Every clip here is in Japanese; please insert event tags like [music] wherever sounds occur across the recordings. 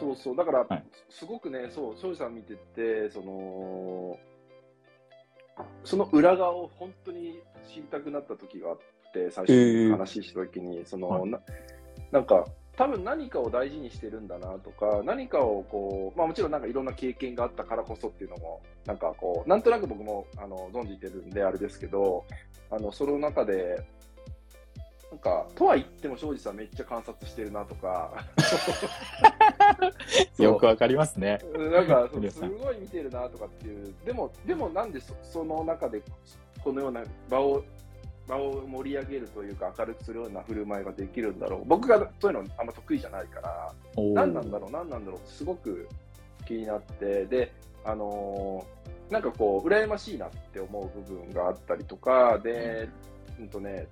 そうそう、だから、はい。すごくね、そう、庄司さん見てて、その、その裏側を本当に知りたくなった時があって、最初に話した時に、その、はい。ななんか、多分何かを大事にしてるんだなとか、何かをこう、まあもちろんなんかいろんな経験があったからこそっていうのも、なんかこう、なんとなく僕もあの存じてるんであれですけど、あの、その中で、なんか、とは言っても庄司さんめっちゃ観察してるなとか、[laughs] よくわかりますね。なんかすごい見てるなとかっていう、でも、でもなんでそその中でこのような場を場を盛り上げるというか、明るくするような振る舞いができるんだろう、僕がそういうのあんま得意じゃないから、何なんだろう、何なんだろう、すごく気になって、で、あのーなんかこう、羨ましいなって思う部分があったりとか、で、うんとね、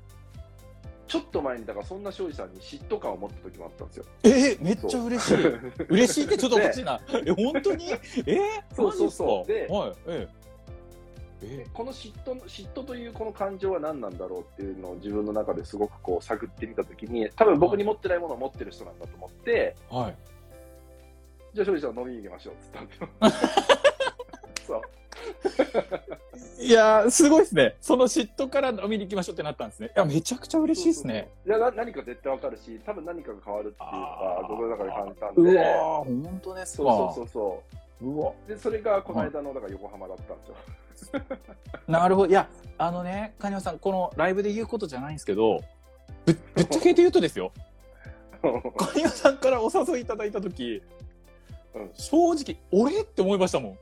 ちょっと前に、だからそんな庄司さんに嫉妬感を持った時もあったんですよ。えーめっちゃ嬉しい。嬉しいってちょっとおかしいな。え、本当に？え？ー、そうそうそうではい、えええ？この嫉妬の嫉妬というこの感情は何なんだろうっていうのを自分の中ですごくこう探ってみたときに、多分僕に持ってないものを持ってる人なんだと思って、ーはい。じゃあ、庄司さん飲みに行きましょうって言ったんですよ。[laughs] そう。いやー、すごいですね。その嫉妬から飲みに行きましょうってなったんですね。いや、めちゃくちゃ嬉しいですね。そうそうそう。いやな何か絶対わかるし、多分何かが変わるっていうのあーが僕の中で感じたんうで、わー、本当ですか。そうそうそうそうわ。う。で、それがこの間のだから横浜だったんですよ。なるほど。いや、あのね、金山さん、このライブで言うことじゃないんですけど、ぶぶっちゃけて言うとですよ、[laughs] 金山さんからお誘いいただいたとき、うん正直、俺って思いましたもん。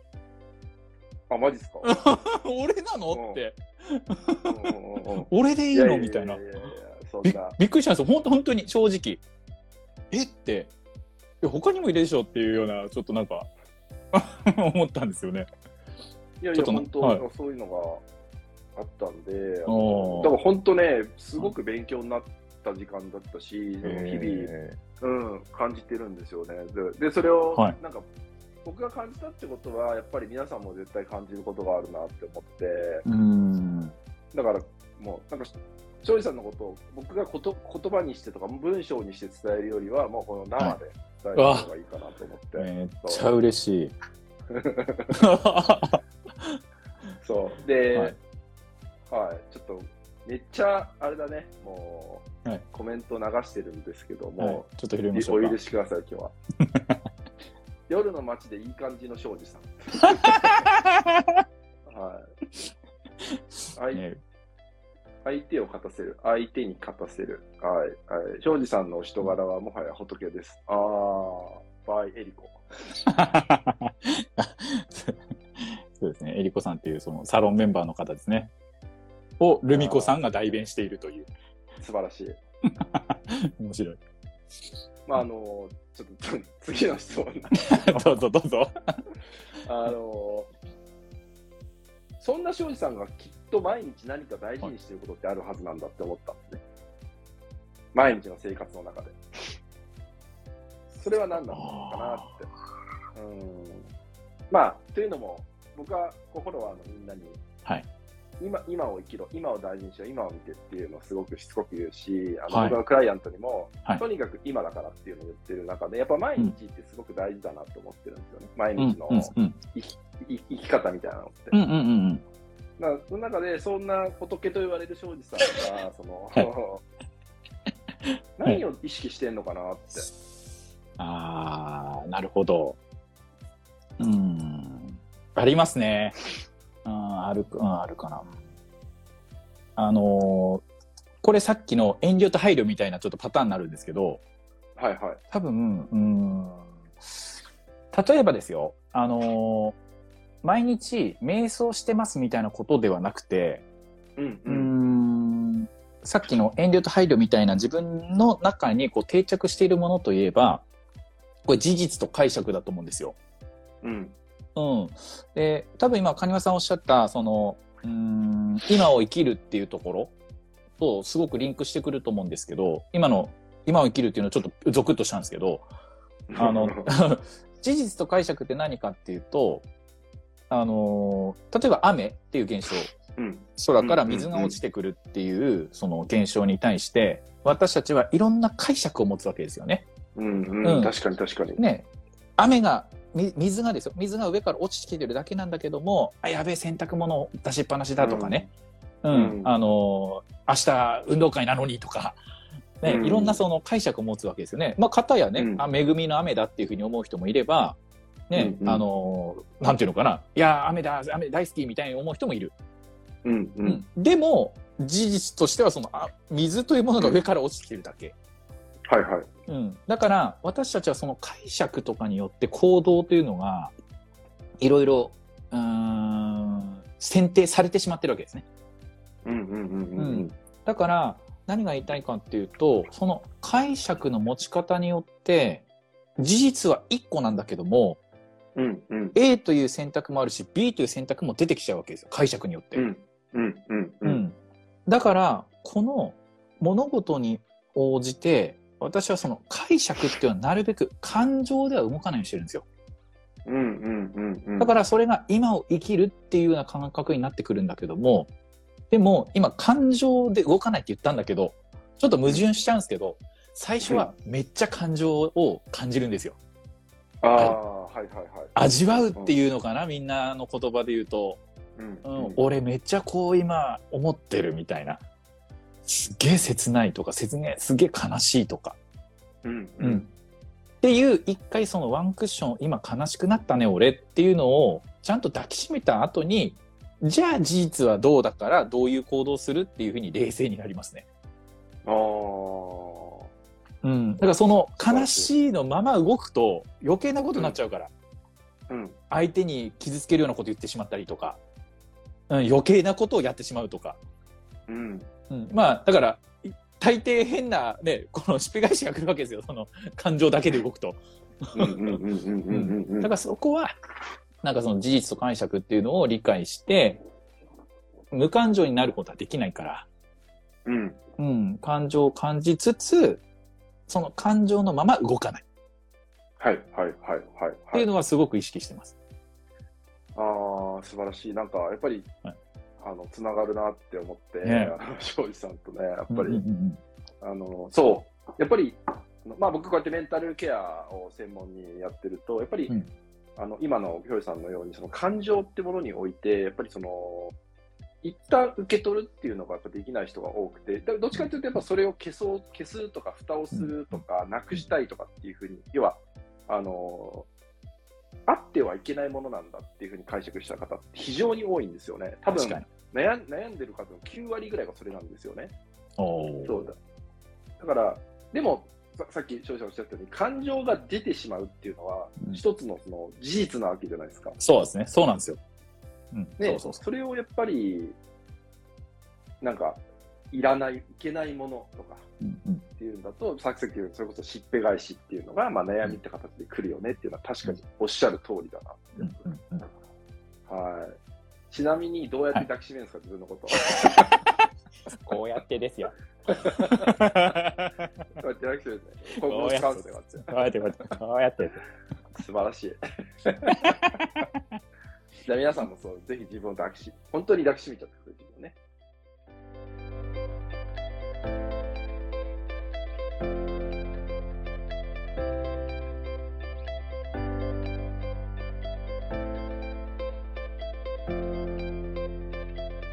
あ、マジっすか？[laughs] 俺なの？って、[laughs] 俺でいいの？みたいな。びな。びっくりしたんですよ。本当本当に正直。え？って、え他にもいるでしょっていうような、ちょっとなんか、[laughs] 思ったんですよね。いやいや、本当、はいそういうのがあったんで、だから本当ね、すごく勉強になった時間だったし、日々、えうん、感じてるんですよね。で、でそれを、はいなんか、僕が感じたってことは、やっぱり皆さんも絶対感じることがあるなって思って、ーうーん。だからもう、なんか、庄司さんのことを僕がこと言葉にしてとか文章にして伝えるよりは、もうこの生で伝える方がいいかなと思って。めっちゃ嬉しい。[laughs] そう。で、ははいい、ちょっと、めっちゃ、あれだね、もう、はいコメント流してるんですけどはいも、ちょっと拾いましょうかお許。しください、今日は。夜の街でいい感じの庄司さん。[laughs] はい。相手を勝たせる。相手に勝たせる。はい。はい、庄司さんのお人柄はもはや仏です。あー、バイエリコ。[laughs] そうですね。えりこさんっていうそのサロンメンバーの方ですね。をルミ子さんが代弁しているという。素晴らしい。[laughs] 面白い。まあ、あの、ちょっと [laughs] 次の質問 [laughs] どうぞどうぞ。あのそんな庄司さんがきっと毎日何か大事にしてることってあるはずなんだって思ったんですね。毎日の生活の中で。それは何なのかなって。うん。まあ、というのも、僕はこうフォロワーのみんなに、はい今今を生きろ、今を大事にしろ、今を見てっていうのをすごくしつこく言うし、あのはい僕のクライアントにも、はいとにかく今だからっていうのを言ってる中で、やっぱ毎日ってすごく大事だなと思ってるんですよね。毎うん日の、生き生き方みたいなのって。うんうんうんその中で、そんな仏と言われる庄司さんが、その、[laughs] 何を意識してんのかなって。ああ、なるほど。うん。ありますね。うん、ある、うん、あるかな。あのーこれさっきの遠慮と配慮みたいなちょっとパターンになるんですけど、はいはい。多分、うん、例えばですよ、あのー毎日瞑想してますみたいなことではなくて、うんううん。んさっきの遠慮と配慮みたいな自分の中にこう定着しているものといえば、これ事実と解釈だと思うんですよ。うん。うん。で、多分今、カニワさんおっしゃった、その、うん、今を生きるっていうところとすごくリンクしてくると思うんですけど、今の、今を生きるっていうのはちょっとゾクッとしたんですけど、あの、[laughs] 事実と解釈って何かっていうと、あの、例えば雨っていう現象、うん。空から水が落ちてくるっていうその現象に対して私たちはいろんな解釈を持つわけですよね。うんううんん。確かに確かに。ね雨が、み水がですよ。水が上から落ちてきてるだけなんだけども、あ、やべえ、洗濯物出しっぱなしだとかね。うん。うんあのー明日運動会なのにとか、ね、うんいろんなその解釈を持つわけですよね。まあ、方やね、うんあ、恵みの雨だっていうふうに思う人もいれば、ね、うんうんあのーなんていうのかな。いや、雨だ、雨大好きみたいに思う人もいる。うんう。うんでも、事実としてはそのあ水というものが上から落ちてきてるだけ。はいはい。うん、だから私たちはその解釈とかによって行動というのがいろいろうーん選定されてしまってるわけですね。うんうんうんうんだから何が言いたいかっていうとその解釈の持ち方によって事実は1個なんだけどもうん。うんうん。A という選択もあるし B という選択も出てきちゃうわけですよ解釈によって。うんうんうんう。うんんだからこの物事に応じて私はその解釈っていうのはなるべく感情では動かないようにしてるんですよ。うんうんうんうん。だからそれが今を生きるっていうような感覚になってくるんだけども、でも今感情で動かないって言ったんだけど、ちょっと矛盾しちゃうんですけど、最初はめっちゃ感情を感じるんですよ。ああ、はいはいはい。味わうっていうのかな、みんなの言葉で言うと、うんうん、俺めっちゃこう今思ってるみたいな。すっげえ切ないとか、切ねすげえ悲しいとか。うんうん。っていう、一回そのワンクッション、今悲しくなったね、俺っていうのを、ちゃんと抱きしめた後に、じゃあ事実はどうだから、どういう行動をするっていうふうに冷静になりますね。ああ。うん。だからその悲しいのまま動くと余計なことになっちゃうから、うん相手に傷つけるようなこと言ってしまったりとか、うん、余計なことをやってしまうとか。うんうん、まあ、だから、い大抵変なね、このしっぺ返しが来るわけですよ。その感情だけで動くと。うんうんうんうんうんうんだからそこは、なんかその事実と解釈っていうのを理解して、無感情になることはできないから、うんうん、感情を感じつつ、その感情のまま動かないはいはいはいはいってはい。いうのはすごく意識してます。ああ、素晴らしい。なんかやっぱりはい、あの、つながるなって思って、ね。あの庄司さんとね、やっぱうんうんり、うん。あの、そう、やっぱり、まあ僕こうやってメンタルケアを専門にやってると、やっぱり、うん。あの、今の庄司さんのように、その感情ってものにおいて、やっぱりその、一旦受け取るっていうのがやっぱできない人が多くて、どっちかというと、やっぱそれを消そう、消すとか、蓋をするとか、なくしたいとかっていうふうに、要は、あの、あってはいけないものなんだっていうふうに解釈した方って非常に多いんですよね。多分確かに。悩ん悩んでる方の9割ぐらいがそれなんですよね。そうだ。だから、でも、ささっき少々おっしゃったように、感情が出てしまうっていうのは、うん一つのその事実なわけじゃないですか。そうですね。そうなんですよ。うん。ね、それをやっぱり、なんか、いらない、いけないものとかうんうんっていうんだと、さっきさっきそれこそしっぺ返しっていうのが、まあ、悩みって形で来るよねっていうのは確かにおっしゃる通りだなって。うんうんうんはい。ちなみに、どうやって抱きしめるんですか、自分のこと。[laughs] こうやってですよ。こうやって抱きしめるんですね。ここうやってこうやって。素晴らしい。[laughs] じゃあ皆さんもそう、ぜひ自分を抱きし、本当に抱きしめちゃってく